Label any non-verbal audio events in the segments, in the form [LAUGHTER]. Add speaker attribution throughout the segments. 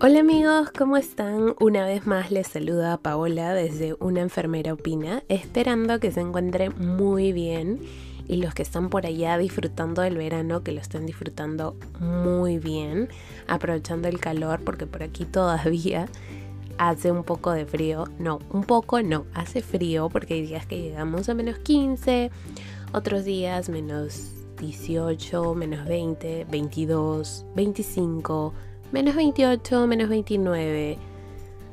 Speaker 1: Hola amigos, ¿cómo están? Una vez más les saluda Paola desde Una Enfermera Opina, esperando que se encuentren muy bien y los que están por allá disfrutando del verano, que lo estén disfrutando muy bien, aprovechando el calor porque por aquí todavía hace un poco de frío, no, un poco no, hace frío porque hay días que llegamos a menos 15, otros días menos 18, menos 20, 22, 25 menos 28, menos 29,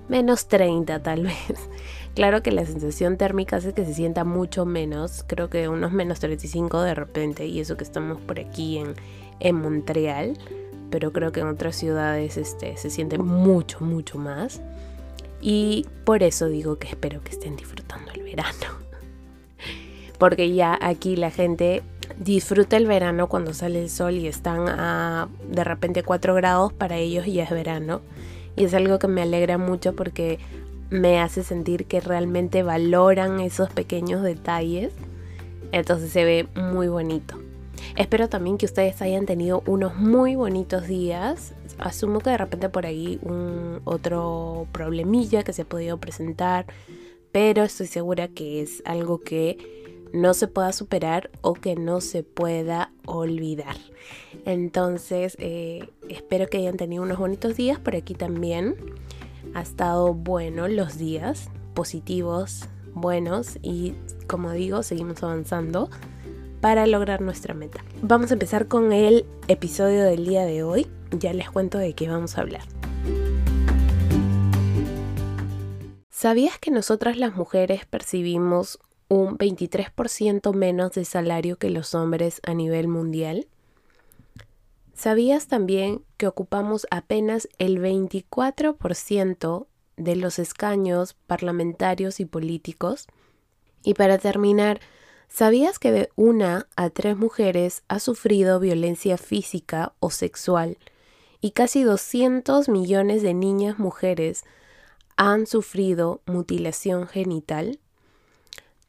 Speaker 1: menos 30 tal [LAUGHS] vez. Claro que la sensación térmica hace que se sienta mucho menos, creo que unos menos 35 de repente, y eso que estamos por aquí en, en Montreal, pero creo que en otras ciudades este, se siente mucho, mucho más. Y por eso digo que espero que estén disfrutando el verano. [LAUGHS] Porque ya aquí la gente disfruta el verano cuando sale el sol y están a de repente 4 grados, para ellos ya es verano. Y es algo que me alegra mucho porque me hace sentir que realmente valoran esos pequeños detalles. Entonces se ve muy bonito. Espero también que ustedes hayan tenido unos muy bonitos días. Asumo que de repente por ahí un otro problemilla que se ha podido presentar, pero estoy segura que es algo que no se pueda superar o que no se pueda olvidar. Entonces, eh, espero que hayan tenido unos bonitos días. Por aquí también ha estado bueno los días, positivos, buenos y como digo, seguimos avanzando para lograr nuestra meta. Vamos a empezar con el episodio del día de hoy. Ya les cuento de qué vamos a hablar. ¿Sabías que nosotras las mujeres percibimos un 23% menos de salario que los hombres a nivel mundial? ¿Sabías también que ocupamos apenas el 24% de los escaños parlamentarios y políticos? Y para terminar, ¿sabías que de una a tres mujeres ha sufrido violencia física o sexual y casi 200 millones de niñas mujeres han sufrido mutilación genital?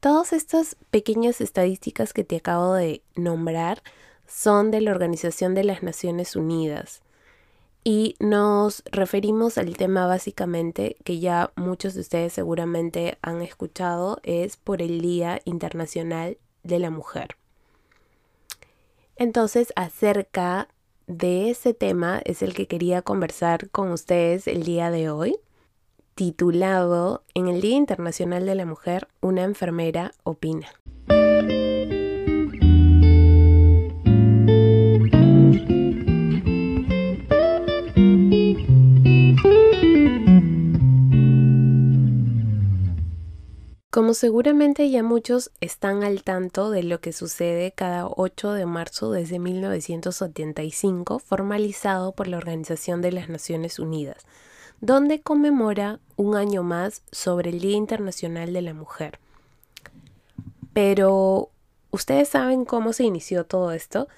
Speaker 1: Todas estas pequeñas estadísticas que te acabo de nombrar son de la Organización de las Naciones Unidas y nos referimos al tema básicamente que ya muchos de ustedes seguramente han escuchado, es por el Día Internacional de la Mujer. Entonces, acerca de ese tema es el que quería conversar con ustedes el día de hoy titulado En el Día Internacional de la Mujer, una enfermera opina. Como seguramente ya muchos están al tanto de lo que sucede cada 8 de marzo desde 1975, formalizado por la Organización de las Naciones Unidas, donde conmemora un año más sobre el Día Internacional de la Mujer. Pero, ¿ustedes saben cómo se inició todo esto?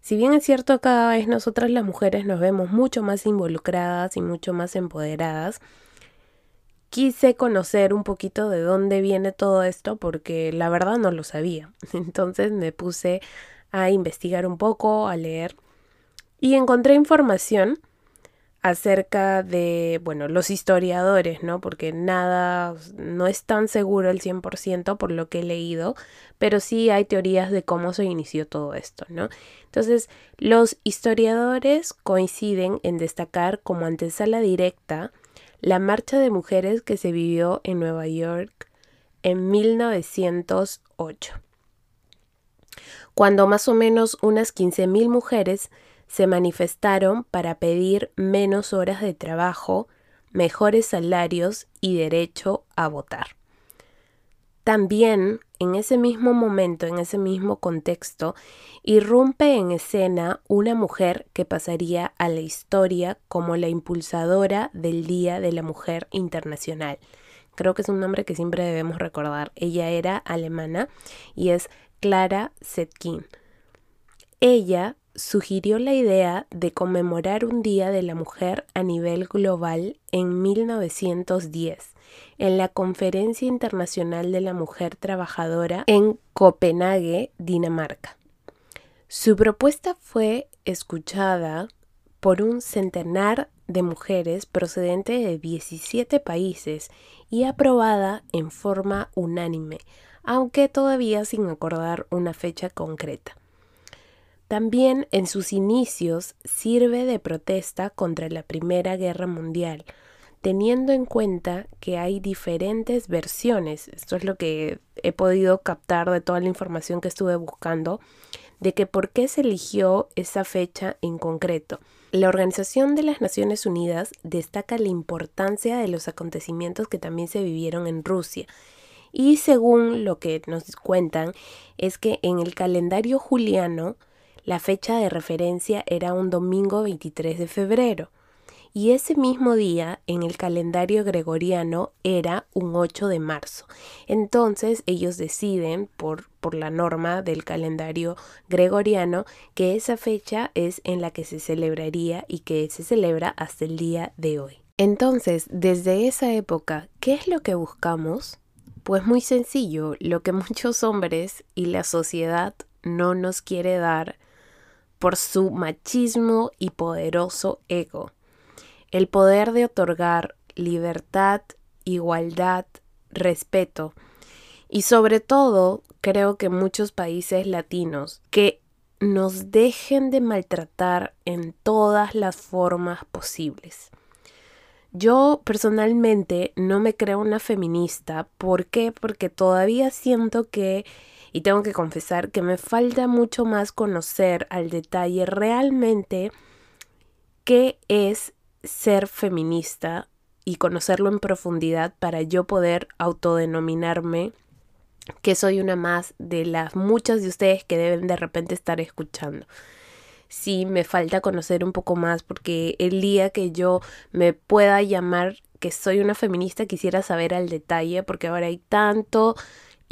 Speaker 1: Si bien es cierto, cada vez nosotras las mujeres nos vemos mucho más involucradas y mucho más empoderadas, quise conocer un poquito de dónde viene todo esto porque la verdad no lo sabía. [LAUGHS] Entonces me puse a investigar un poco, a leer y encontré información acerca de, bueno, los historiadores, ¿no? Porque nada, no es tan seguro el 100% por lo que he leído, pero sí hay teorías de cómo se inició todo esto, ¿no? Entonces, los historiadores coinciden en destacar como antesala directa la marcha de mujeres que se vivió en Nueva York en 1908, cuando más o menos unas 15.000 mujeres se manifestaron para pedir menos horas de trabajo, mejores salarios y derecho a votar. También, en ese mismo momento, en ese mismo contexto, irrumpe en escena una mujer que pasaría a la historia como la impulsadora del Día de la Mujer Internacional. Creo que es un nombre que siempre debemos recordar. Ella era alemana y es Clara Zetkin. Ella sugirió la idea de conmemorar un Día de la Mujer a nivel global en 1910 en la Conferencia Internacional de la Mujer Trabajadora en Copenhague, Dinamarca. Su propuesta fue escuchada por un centenar de mujeres procedente de 17 países y aprobada en forma unánime, aunque todavía sin acordar una fecha concreta. También en sus inicios sirve de protesta contra la Primera Guerra Mundial, teniendo en cuenta que hay diferentes versiones, esto es lo que he podido captar de toda la información que estuve buscando, de que por qué se eligió esa fecha en concreto. La Organización de las Naciones Unidas destaca la importancia de los acontecimientos que también se vivieron en Rusia. Y según lo que nos cuentan, es que en el calendario juliano la fecha de referencia era un domingo 23 de febrero y ese mismo día en el calendario gregoriano era un 8 de marzo. Entonces ellos deciden por, por la norma del calendario gregoriano que esa fecha es en la que se celebraría y que se celebra hasta el día de hoy. Entonces, desde esa época, ¿qué es lo que buscamos? Pues muy sencillo, lo que [LAUGHS] muchos hombres y la sociedad no nos quiere dar por su machismo y poderoso ego el poder de otorgar libertad, igualdad, respeto y sobre todo creo que muchos países latinos que nos dejen de maltratar en todas las formas posibles. Yo personalmente no me creo una feminista. ¿Por qué? Porque todavía siento que, y tengo que confesar, que me falta mucho más conocer al detalle realmente qué es ser feminista y conocerlo en profundidad para yo poder autodenominarme que soy una más de las muchas de ustedes que deben de repente estar escuchando. Sí, me falta conocer un poco más porque el día que yo me pueda llamar que soy una feminista quisiera saber al detalle porque ahora hay tanto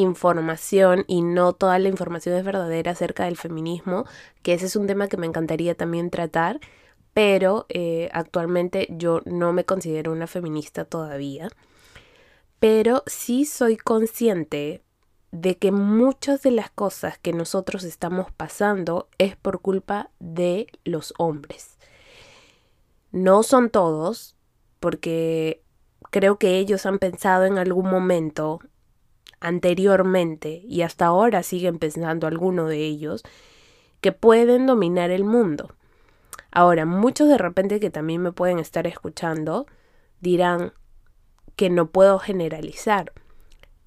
Speaker 1: información y no toda la información es verdadera acerca del feminismo, que ese es un tema que me encantaría también tratar pero eh, actualmente yo no me considero una feminista todavía, pero sí soy consciente de que muchas de las cosas que nosotros estamos pasando es por culpa de los hombres. No son todos, porque creo que ellos han pensado en algún momento anteriormente y hasta ahora siguen pensando algunos de ellos que pueden dominar el mundo Ahora, muchos de repente que también me pueden estar escuchando dirán que no puedo generalizar.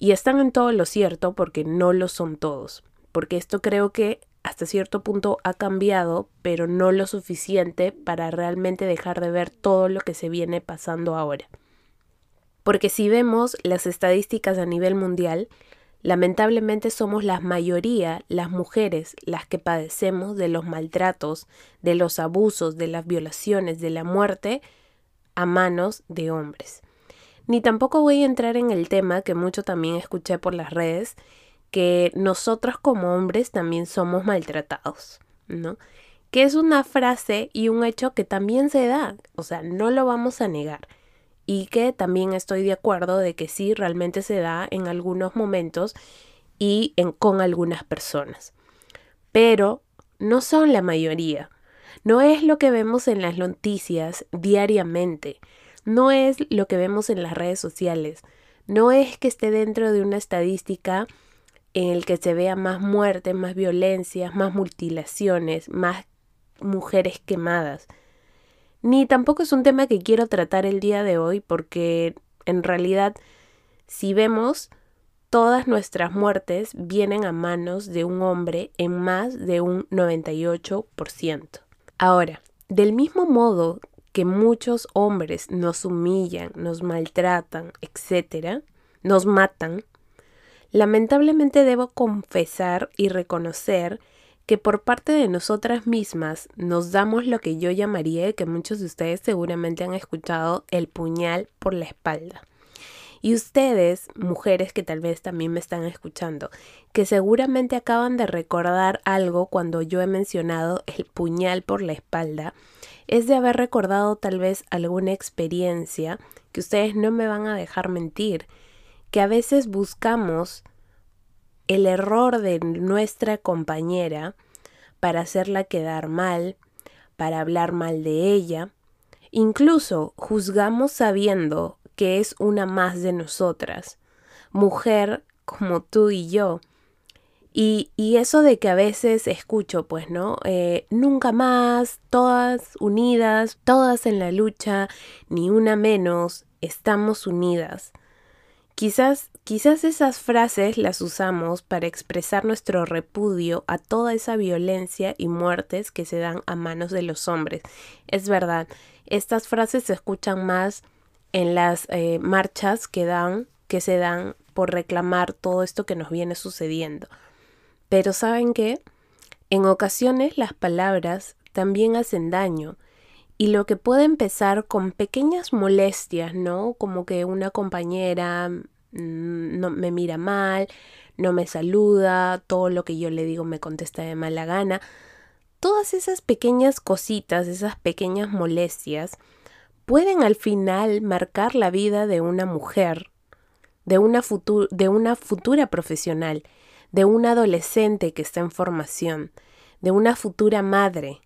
Speaker 1: Y están en todo lo cierto porque no lo son todos. Porque esto creo que hasta cierto punto ha cambiado, pero no lo suficiente para realmente dejar de ver todo lo que se viene pasando ahora. Porque si vemos las estadísticas a nivel mundial, Lamentablemente somos la mayoría, las mujeres, las que padecemos de los maltratos, de los abusos, de las violaciones, de la muerte a manos de hombres. Ni tampoco voy a entrar en el tema que mucho también escuché por las redes, que nosotros como hombres también somos maltratados, ¿no? Que es una frase y un hecho que también se da, o sea, no lo vamos a negar y que también estoy de acuerdo de que sí realmente se da en algunos momentos y en, con algunas personas. Pero no son la mayoría. No es lo que vemos en las noticias diariamente. No es lo que vemos en las redes sociales. No es que esté dentro de una estadística en el que se vea más muertes, más violencias, más mutilaciones, más mujeres quemadas ni tampoco es un tema que quiero tratar el día de hoy porque en realidad si vemos todas nuestras muertes vienen a manos de un hombre en más de un 98%. Ahora, del mismo modo que muchos hombres nos humillan, nos maltratan, etc., nos matan, lamentablemente debo confesar y reconocer que por parte de nosotras mismas nos damos lo que yo llamaría, que muchos de ustedes seguramente han escuchado, el puñal por la espalda. Y ustedes, mujeres que tal vez también me están escuchando, que seguramente acaban de recordar algo cuando yo he mencionado el puñal por la espalda, es de haber recordado tal vez alguna experiencia que ustedes no me van a dejar mentir, que a veces buscamos el error de nuestra compañera para hacerla quedar mal, para hablar mal de ella, Incluso juzgamos sabiendo que es una más de nosotras, mujer como tú y yo. Y, eso de que a veces escucho, pues, ¿no? Eh, nunca más, todas unidas, todas en la lucha, ni una menos, estamos unidas. Quizás, quizás esas frases las usamos para expresar nuestro repudio a toda esa violencia y muertes que se dan a manos de los hombres. Es verdad, estas frases se escuchan más en las eh, marchas que dan, que se dan por reclamar todo esto que nos viene sucediendo. Pero ¿saben qué? En ocasiones las palabras también hacen daño y lo que puede empezar con pequeñas molestias, ¿no? Como que una compañera mm, no me mira mal, no me saluda, todo lo que yo le digo me contesta de mala gana. Todas esas pequeñas cositas, esas pequeñas molestias, pueden al final marcar la vida de una mujer, de una, de una futura profesional, de una adolescente que está en formación, de una futura madre,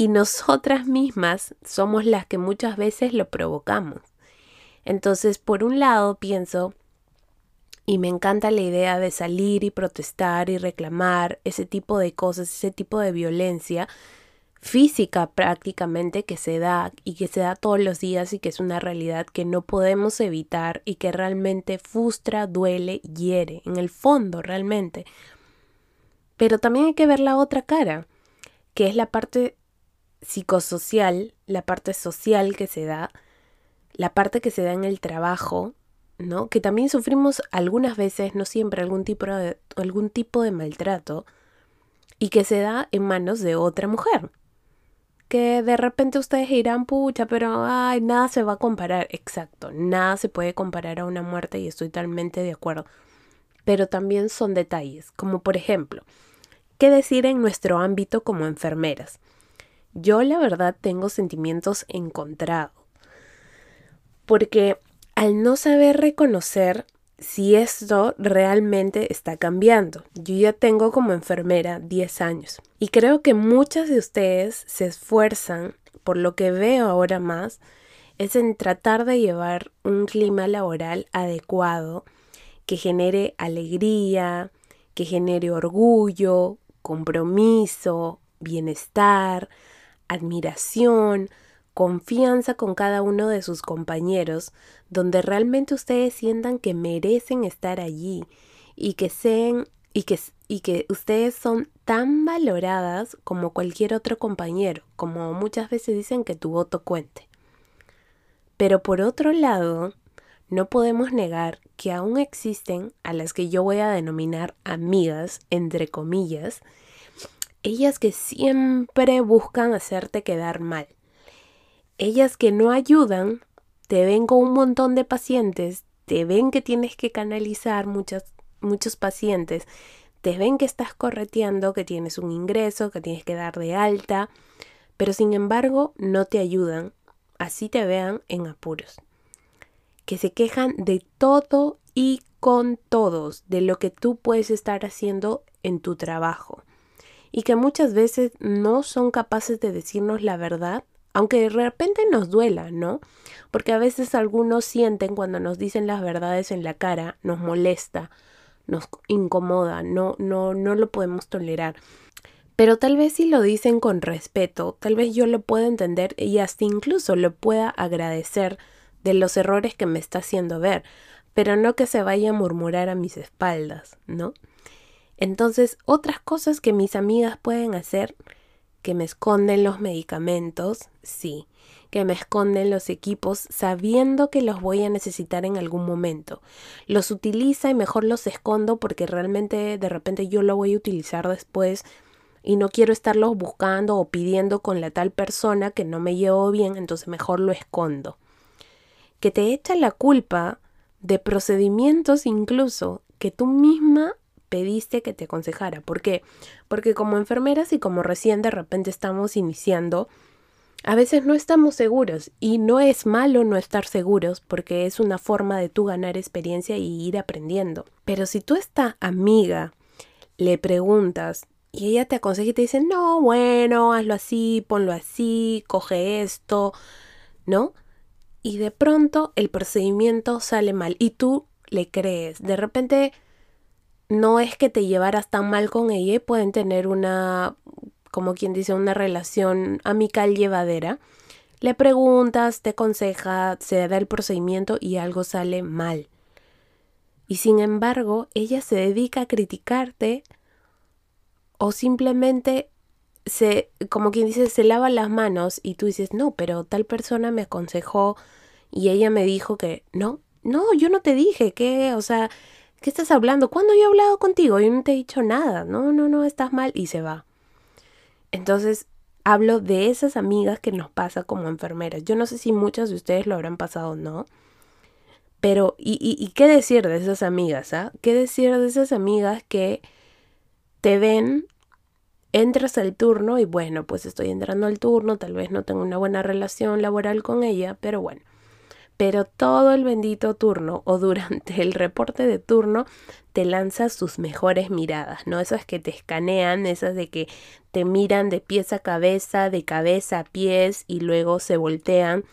Speaker 1: y nosotras mismas somos las que muchas veces lo provocamos. Entonces, por un lado, pienso, y me encanta la idea de salir y protestar y reclamar ese tipo de cosas, ese tipo de violencia física prácticamente que se da y que se da todos los días y que es una realidad que no podemos evitar y que realmente frustra, duele, hiere, en el fondo realmente. Pero también hay que ver la otra cara, que es la parte psicosocial, la parte social que se da, la parte que se da en el trabajo, ¿no? Que también sufrimos algunas veces, no siempre, algún tipo de, algún tipo de maltrato y que se da en manos de otra mujer. Que de repente ustedes dirán, pucha, pero ay, nada se va a comparar. Exacto, nada se puede comparar a una muerte y estoy totalmente de acuerdo. Pero también son detalles, como por ejemplo, ¿qué decir en nuestro ámbito como enfermeras? Yo la verdad tengo sentimientos encontrados. Porque al no saber reconocer si esto realmente está cambiando. Yo ya tengo como enfermera 10 años y creo que muchas de ustedes se esfuerzan, por lo que veo ahora más, es en tratar de llevar un clima laboral adecuado que genere alegría, que genere orgullo, compromiso, bienestar, admiración, confianza con cada uno de sus compañeros, donde realmente ustedes sientan que merecen estar allí y que sean y que, y que ustedes son tan valoradas como cualquier otro compañero, como muchas veces dicen que tu voto cuente. Pero por otro lado, no podemos negar que aún existen a las que yo voy a denominar amigas, entre comillas, ellas que siempre buscan hacerte quedar mal. Ellas que no ayudan, te ven con un montón de pacientes, te ven que tienes que canalizar muchos pacientes, te ven que estás correteando, que tienes un ingreso, que tienes que dar de alta, pero sin embargo no te ayudan, así te vean en apuros. Que se quejan de todo y con todos, de lo que tú puedes estar haciendo en tu trabajo y que muchas veces no son capaces de decirnos la verdad, aunque de repente nos duela, ¿no? Porque a veces algunos sienten cuando nos dicen las verdades en la cara, nos molesta, nos incomoda, no, no, no lo podemos tolerar. Pero tal vez si lo dicen con respeto, tal vez yo lo pueda entender y hasta incluso lo pueda agradecer de los errores que me está haciendo ver, pero no que se vaya a murmurar a mis espaldas, ¿no? Entonces, otras cosas que mis amigas pueden hacer, que me esconden los medicamentos, sí, que me esconden los equipos sabiendo que los voy a necesitar en algún momento. Los utiliza y mejor los escondo porque realmente de repente yo lo voy a utilizar después y no quiero estarlos buscando o pidiendo con la tal persona que no me llevo bien, entonces mejor lo escondo. Que te echa la culpa de procedimientos incluso que tú misma pediste que te aconsejara. ¿Por qué? Porque como enfermeras y como recién de repente estamos iniciando, a veces no estamos seguros y no es malo no estar seguros porque es una forma de tú ganar experiencia y ir aprendiendo. Pero si tú esta amiga le preguntas y ella te aconseja y te dice, no, bueno, hazlo así, ponlo así, coge esto, ¿no? Y de pronto el procedimiento sale mal y tú le crees. De repente no es que te llevaras tan mal con ella pueden tener una, como quien dice, una relación amical llevadera. Le preguntas, te aconseja, se da el procedimiento y algo sale mal. Y sin embargo, ella se dedica a criticarte o simplemente se, como quien dice, se lava las manos y tú dices, no, pero tal persona me aconsejó y ella me dijo que, no, no, yo no te dije, que, o sea, ¿qué estás hablando? ¿Cuándo yo he hablado contigo? Yo no te he dicho nada, no, no, no, estás mal y se va. Entonces, hablo de esas amigas que nos pasa como enfermeras. Yo no sé si muchas de ustedes lo habrán pasado o no. Pero, ¿y, y, y qué decir de esas amigas? Ah? ¿Qué decir de esas amigas que te ven, entras al turno y bueno, pues estoy entrando al turno, tal vez no tengo una buena relación laboral con ella, pero bueno. Pero todo el bendito turno o durante el reporte de turno te lanza sus mejores miradas, ¿no? Esas que te escanean, esas de que te miran de pies a cabeza, de cabeza a pies y luego se voltean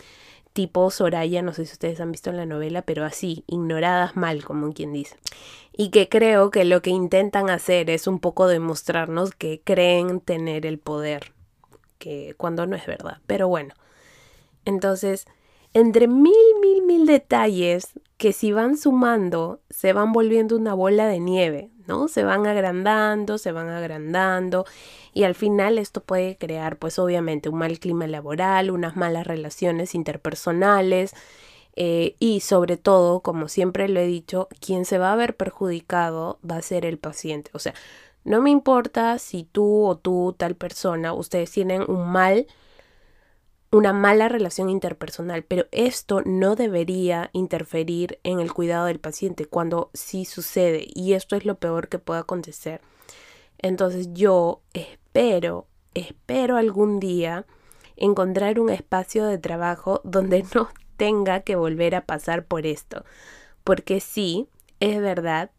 Speaker 1: tipo Soraya, no sé si ustedes han visto en la novela, pero así, ignoradas mal, como quien dice. Y que creo que lo que intentan hacer es un poco demostrarnos que creen tener el poder, que cuando no es verdad. Pero bueno, entonces, entre mil, mil, mil detalles que si van sumando, se van volviendo una bola de nieve, ¿no? Se van agrandando, se van agrandando y al final esto puede crear pues obviamente un mal clima laboral, unas malas relaciones interpersonales eh, y sobre todo, como siempre lo he dicho, quien se va a ver perjudicado va a ser el paciente. O sea, no me importa si tú o tú, tal persona, ustedes tienen un mal una mala relación interpersonal, pero esto no debería interferir en el cuidado del paciente cuando sí sucede y esto es lo peor que puede acontecer. Entonces yo espero, espero algún día encontrar un espacio de trabajo [LAUGHS] donde no tenga que volver a pasar por esto, porque sí, es verdad,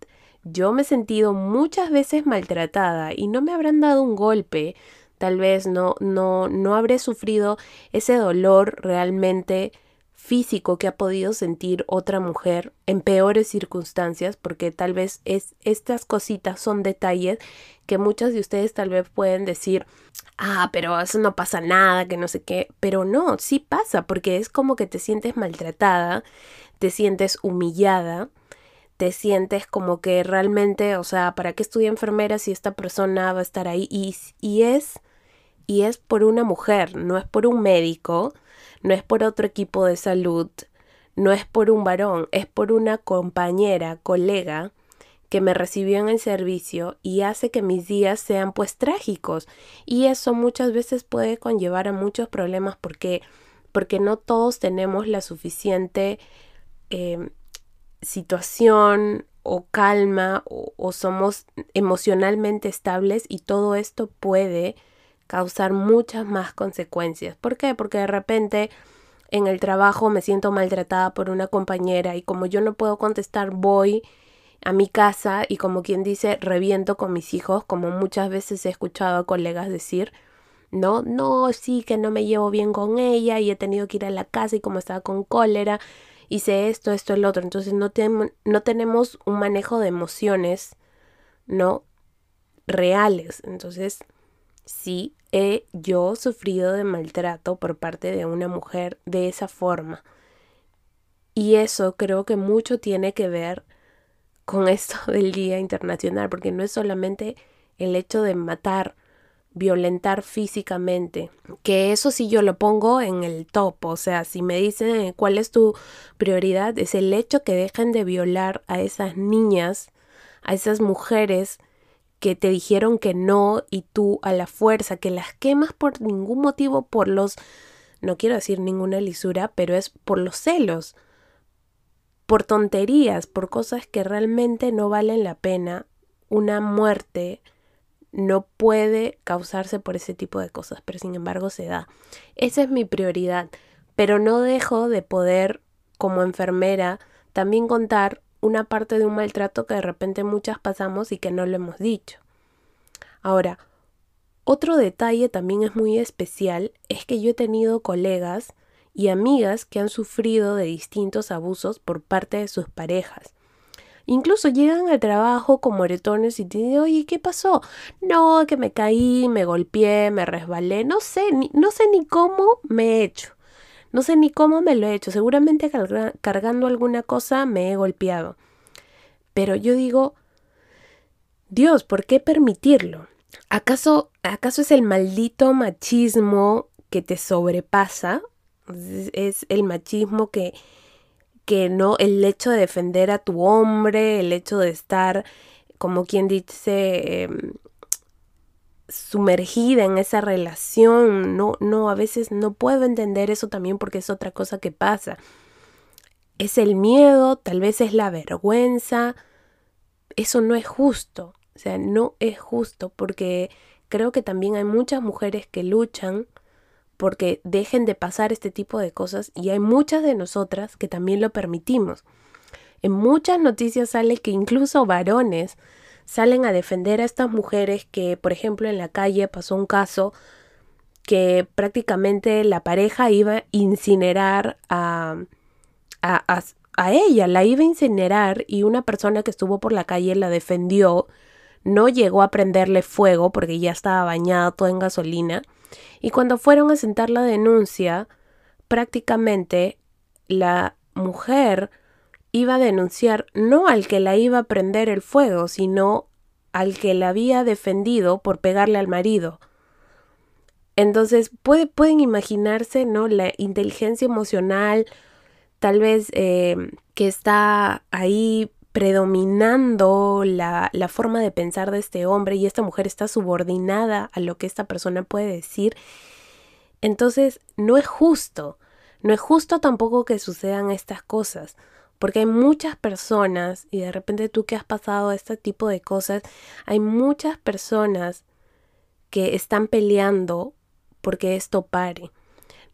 Speaker 1: yo me he sentido muchas veces maltratada y no me habrán dado un golpe, tal vez no, no, no habré sufrido ese dolor realmente físico que ha podido sentir otra mujer en peores circunstancias, porque tal vez es, estas cositas son detalles que muchas de ustedes tal vez pueden decir, ah, pero eso no pasa nada, que no sé qué, pero no, sí pasa, porque es como que te sientes maltratada, te sientes humillada, te sientes como que realmente, o sea, ¿para qué estudia enfermera si esta persona va a estar ahí? Y, y es y es por una mujer, no es por un médico, no es por otro equipo de salud, no es por un varón, es por una compañera, colega que me recibió en el servicio y hace que mis días sean pues trágicos. Y eso muchas veces puede conllevar a muchos problemas porque porque no todos tenemos la suficiente em, situación o calma o somos emocionalmente estables y todo esto puede causar muchas más consecuencias. ¿Por qué? Porque de repente en el trabajo me siento maltratada por una compañera y como yo no puedo contestar voy a mi casa y como quien dice reviento con mis hijos, como muchas veces he escuchado a colegas decir, no, no, sí que no me llevo bien con ella y he tenido que ir a la casa y como estaba con cólera, hice esto, esto, el otro. Entonces no, no tenemos un manejo de emociones, ¿no? Reales. Entonces, sí he yo sufrido de maltrato por parte de una mujer de esa forma. Y eso creo que mucho tiene que ver con esto [LAUGHS] del Día Internacional, porque no es solamente el hecho de matar, violentar físicamente, que eso sí yo lo pongo en el top, o sea, si me dicen cuál es tu prioridad, es el hecho que dejen de violar a esas niñas, a esas mujeres que te dijeron que no y tú a la fuerza, que las quemas por ningún motivo, por los, no quiero decir ninguna lisura, pero es por los celos, por tonterías, por cosas que realmente no valen la pena. Una muerte no puede causarse por ese tipo de cosas, pero sin embargo se da. Esa es mi prioridad, pero no dejo de poder, como enfermera, también contar una parte de un maltrato que de repente muchas pasamos y que no lo hemos dicho. Ahora, otro detalle también es muy especial, es que yo he tenido colegas y amigas que han sufrido de distintos abusos por parte de sus parejas. Incluso llegan al trabajo con moretones y te dicen, oye, ¿qué pasó? No, que me caí, me golpeé, me resbalé, no sé, no sé ni cómo me he hecho. No sé ni cómo me lo he hecho. Seguramente cargando alguna cosa me he golpeado. Pero yo digo, Dios, ¿por qué permitirlo? ¿Acaso, acaso es el maldito machismo que te sobrepasa? Es el machismo que, que no, el hecho de defender a tu hombre, el hecho de estar, como quien dice, em, sumergida en esa relación. No, no, a veces no puedo entender eso también porque es otra cosa que pasa. Es el miedo, tal vez es la vergüenza. Eso no es justo. O sea, no es justo porque creo que también hay muchas mujeres que luchan porque dejen de pasar este tipo de cosas y hay muchas de nosotras que también lo permitimos. En muchas noticias sale que incluso varones salen a defender a estas mujeres que, por ejemplo, en la calle pasó un caso que prácticamente la pareja iba a incinerar a, a, a, ella, la iba a incinerar y una persona que estuvo por la calle la defendió, no llegó a prenderle fuego porque ya estaba bañada toda en gasolina. Y cuando fueron a sentar la denuncia, prácticamente la mujer iba a denunciar no al que la iba a prender el fuego, sino al que la había defendido por pegarle al marido. Entonces pueden imaginarse, ¿no? La inteligencia emocional, tal vez eh, que está ahí predominando la, la forma de pensar de este hombre y esta mujer está subordinada a lo que esta persona puede decir. Entonces no es justo, no es justo tampoco que sucedan estas cosas. Porque hay muchas personas, y de repente tú que has pasado este tipo de cosas, hay muchas personas que están peleando porque esto pare.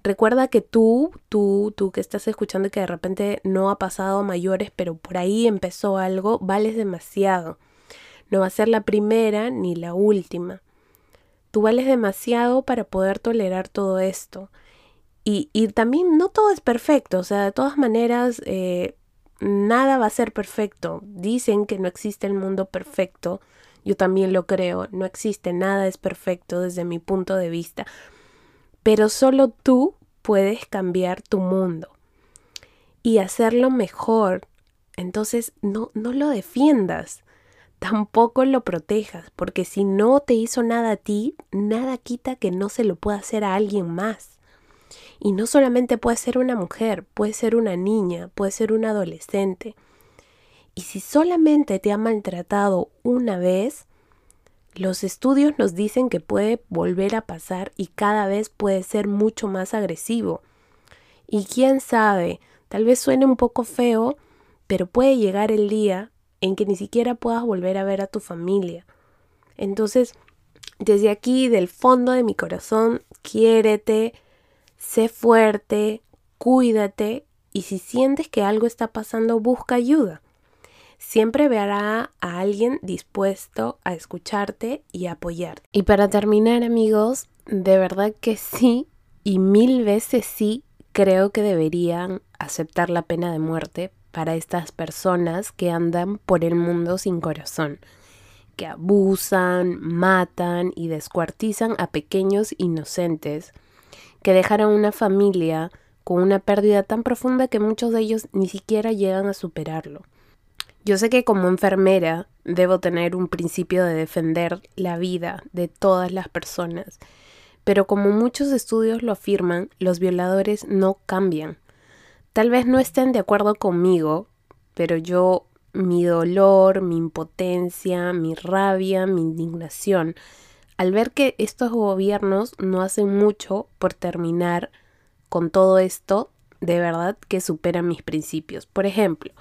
Speaker 1: Recuerda que tú, tú, tú que estás escuchando que de repente no ha pasado a mayores, pero por ahí empezó algo, vales demasiado. No va a ser la primera ni la última. Tú vales demasiado para poder tolerar todo esto. Y, y también no todo es perfecto, o sea, de todas maneras, eh, nada va a ser perfecto. Dicen que no existe el mundo perfecto. Yo también lo creo. No existe, nada es perfecto desde mi punto de vista. Pero solo tú puedes cambiar tu mundo y hacerlo mejor. Entonces no, no lo defiendas. Tampoco lo protejas, porque si no te hizo nada a ti, nada quita que no se lo pueda hacer a alguien más. Y no solamente puede ser una mujer, puede ser una niña, puede ser un adolescente. Y si solamente te ha maltratado una vez, los estudios nos dicen que puede volver a pasar y cada vez puede ser mucho más agresivo. Y quién sabe, tal vez suene un poco feo, pero puede llegar el día en que ni siquiera puedas volver a ver a tu familia. Entonces, desde aquí, del fondo de mi corazón, quiérete, sé fuerte, cuídate y si sientes que algo está pasando, busca ayuda. Siempre verá a alguien dispuesto a escucharte y apoyarte. Y para terminar, amigos, de verdad que sí, y mil veces sí, creo que deberían aceptar la pena de muerte para estas personas que andan por el mundo sin corazón, que abusan, matan y descuartizan a pequeños inocentes que dejaron una familia con una pérdida tan profunda que muchos de ellos ni siquiera llegan a superarlo. Yo sé que como enfermera debo tener un principio de defender la vida de todas las personas, pero como muchos estudios lo afirman, los violadores no cambian. Tal vez no estén de acuerdo conmigo, pero yo mi dolor, mi impotencia, mi rabia, mi indignación al ver que estos gobiernos no hacen mucho por terminar con todo esto, de verdad que supera mis principios. Por ejemplo,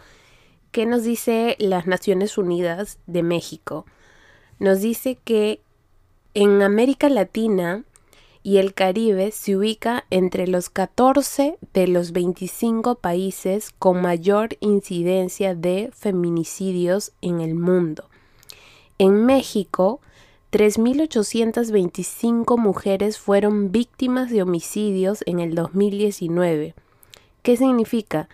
Speaker 1: ¿qué nos dice las Naciones Unidas de México? Nos dice que en América Latina y el Caribe se ubica entre los 14 de los 25 países con mayor incidencia de feminicidios en el mundo. En México 3.825 mujeres fueron víctimas de homicidios en el 2019. ¿Qué significa?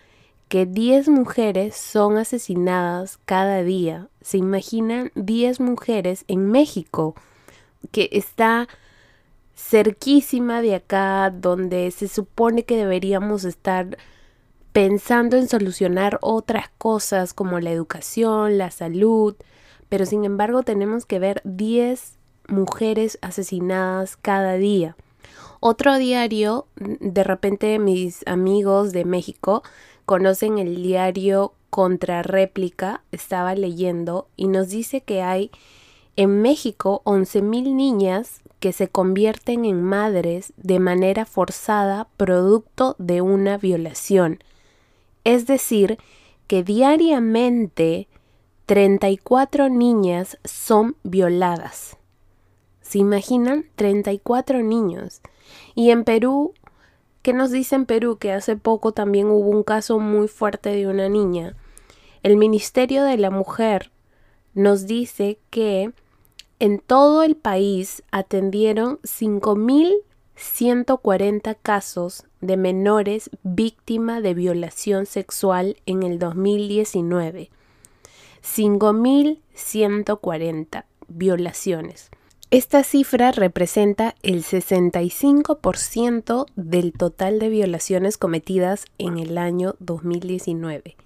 Speaker 1: Que 10 mujeres son asesinadas cada día. ¿Se imaginan 10 mujeres en México? Que está cerquísima de acá, donde se supone que deberíamos estar pensando en solucionar otras cosas como la educación, la salud, pero sin embargo tenemos que ver 10 mujeres asesinadas cada día. Otro diario, de repente mis amigos de México conocen el diario Contrarréplica, estaba leyendo y nos dice que hay en México 11.000 niñas que se convierten en madres de manera forzada producto de una violación. Es decir, que diariamente 34 niñas son violadas. ¿Se imaginan? 34 niños. Y en Perú, ¿qué nos dice en Perú? Que hace poco también hubo un caso muy fuerte de una niña. El Ministerio de la Mujer nos dice que en todo el país atendieron 5.140 casos de menores víctimas de violación sexual en el 2019. 5.140 violaciones. Esta cifra representa el 65% del total de violaciones cometidas en el año 2019.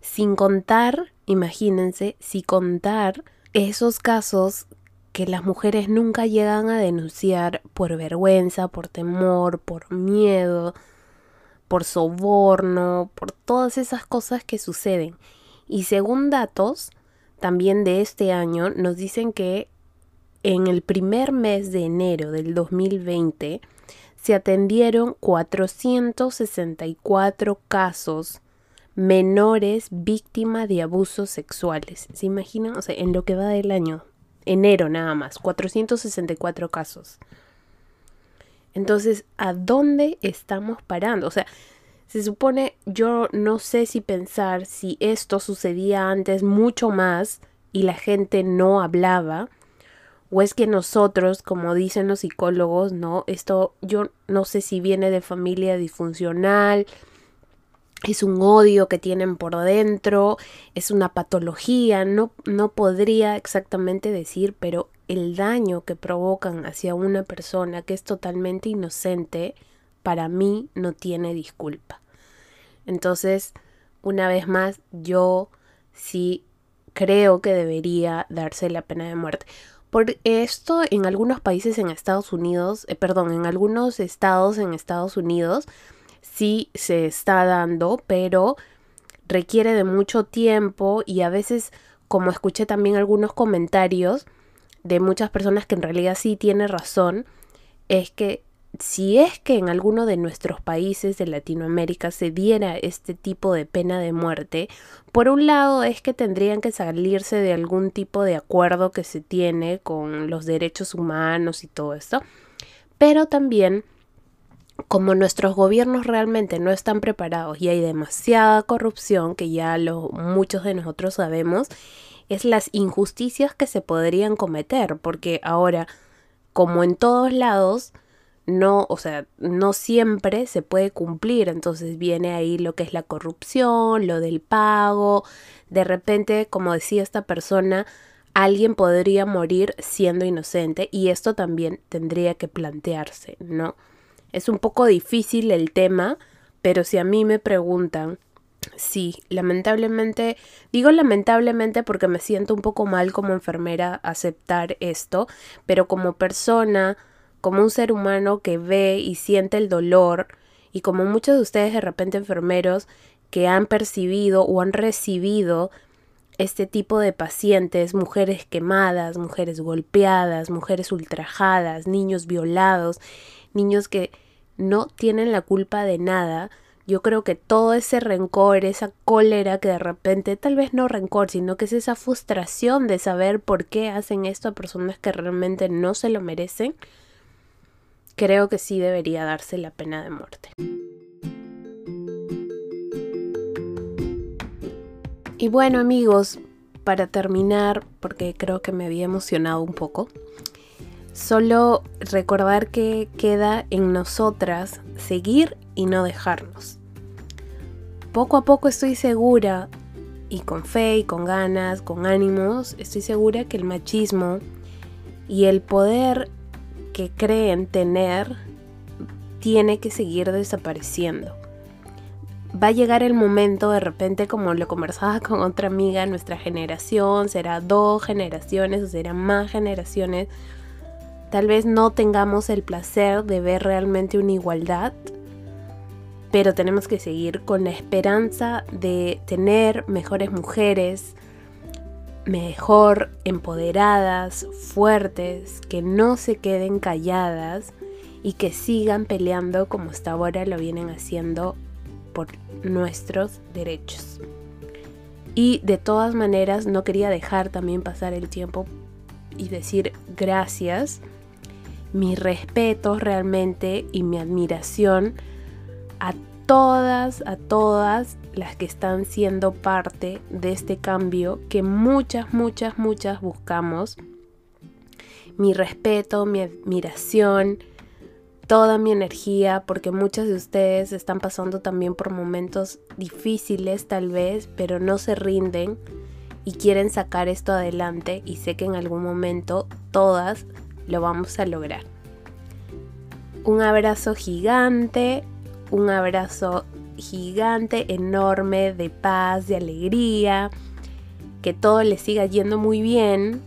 Speaker 1: Sin contar, imagínense, sin contar esos casos que las mujeres nunca llegan a denunciar por vergüenza, por temor, por miedo, por soborno, por todas esas cosas que suceden. Y según datos también de este año, nos dicen que en el primer mes de enero del 2020 se atendieron 464 casos menores víctimas de abusos sexuales. ¿Se imaginan? O sea, en lo que va del año, enero nada más, 464 casos. Entonces, ¿a dónde estamos parando? O sea, se supone, yo no sé si pensar si esto sucedía antes mucho más y la gente no hablaba, o es que nosotros, como dicen los psicólogos, no, esto yo no sé si viene de familia disfuncional, es un odio que tienen por dentro, es una patología, no, no podría exactamente decir, pero el daño que provocan hacia una persona que es totalmente inocente, para mí no tiene disculpa. Entonces, una vez más, yo sí creo que debería darse la pena de muerte. Por esto, en algunos países en Estados Unidos, eh, perdón, en algunos estados en Estados Unidos, sí se está dando, pero requiere de mucho tiempo y a veces, como escuché también algunos comentarios de muchas personas que en realidad sí tiene razón, es que si es que en alguno de nuestros países de Latinoamérica se diera este tipo de pena de muerte, por un lado es que tendrían que salirse de algún tipo de acuerdo que se tiene con los derechos humanos y todo esto, pero también como nuestros gobiernos realmente no están preparados y hay demasiada corrupción, que ya muchos de nosotros sabemos, es las injusticias que se podrían cometer, porque ahora, como en todos lados, no, o sea, no siempre se puede cumplir, entonces viene ahí lo que es la corrupción, lo del pago, de repente, como decía esta persona, alguien podría morir siendo inocente y esto también tendría que plantearse, ¿no? Es un poco difícil el tema, pero si a mí me preguntan, sí, lamentablemente, digo lamentablemente porque me siento un poco mal como enfermera aceptar esto, pero como persona, como un ser humano que ve y siente el dolor, y como muchos de ustedes de repente enfermeros que han percibido o han recibido este tipo de pacientes, mujeres quemadas, mujeres golpeadas, mujeres ultrajadas, niños violados, niños que no tienen la culpa de nada, yo creo que todo ese rencor, esa cólera que de repente, tal vez no rencor, sino que es esa frustración de saber por qué hacen esto a personas que realmente no se lo merecen, creo que sí debería darse la pena de muerte. Y bueno amigos, para terminar, porque creo que me había emocionado un poco, solo recordar que queda en nosotras seguir y no dejarnos. Poco a poco estoy segura, y con fe y con ganas, con ánimos, estoy segura que el machismo y el poder que creen tener tiene que seguir desapareciendo. Va a llegar el momento, de repente, como lo conversaba [LAUGHS] con otra amiga, nuestra generación, será dos generaciones o serán más generaciones, tal vez no tengamos el placer de ver realmente una igualdad, pero tenemos que seguir con la esperanza de tener mejores mujeres, mejor empoderadas, fuertes, que no se queden calladas y que sigan peleando como hasta ahora lo vienen haciendo por nuestros derechos. Y de todas maneras no quería dejar también pasar el tiempo y decir gracias, mi respeto realmente y mi admiración a todas, a todas las que están siendo parte de este cambio que muchas, muchas, muchas buscamos. Mi respeto, mi admiración, toda mi energía, porque muchas de ustedes están pasando también por momentos difíciles tal vez, pero no se rinden y quieren sacar esto adelante y sé que en algún momento todas lo vamos a lograr. Un abrazo gigante, un abrazo gigante, enorme, de paz, de alegría, que todo les siga yendo muy bien.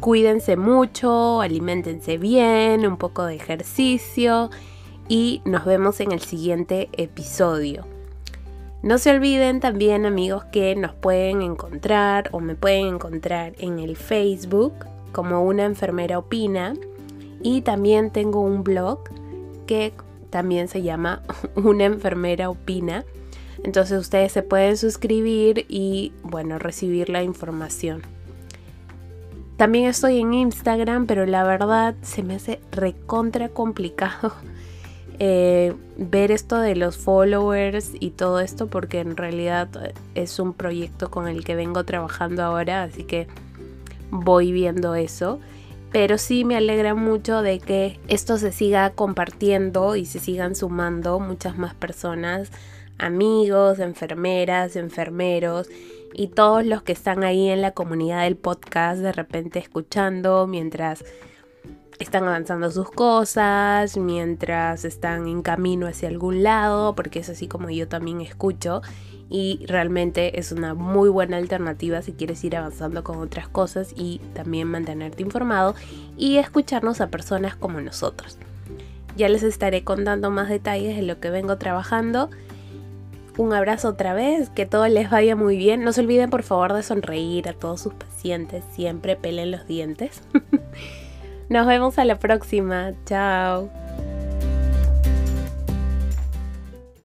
Speaker 1: Cuídense mucho, alimentense bien, un poco de ejercicio y nos vemos en el siguiente episodio. No se olviden también amigos que nos pueden encontrar o me pueden encontrar en el Facebook como una enfermera opina y también tengo un blog que también se llama [LAUGHS] Una enfermera opina. Entonces ustedes se pueden suscribir y bueno, recibir la información. También estoy en Instagram, pero la verdad se me hace recontra complicado [LAUGHS] eh, ver esto de los followers y todo esto porque en realidad es un proyecto con el que vengo trabajando ahora, así que voy viendo eso pero sí me alegra mucho de que esto se siga compartiendo y se sigan sumando muchas más personas, amigos, enfermeras, enfermeros y todos los que están ahí en la comunidad del podcast de repente escuchando mientras están avanzando sus cosas, mientras están en camino hacia algún lado, porque es así como yo también escucho y realmente es una muy buena alternativa si quieres ir avanzando con otras cosas y también mantenerte informado y escucharnos a personas como nosotros. Ya les estaré contando más detalles de lo que vengo trabajando. Un abrazo otra vez, que todo les vaya muy bien. No se olviden por favor de sonreír a todos sus pacientes, siempre pelen los dientes. [LAUGHS] Nos vemos a la próxima, chao.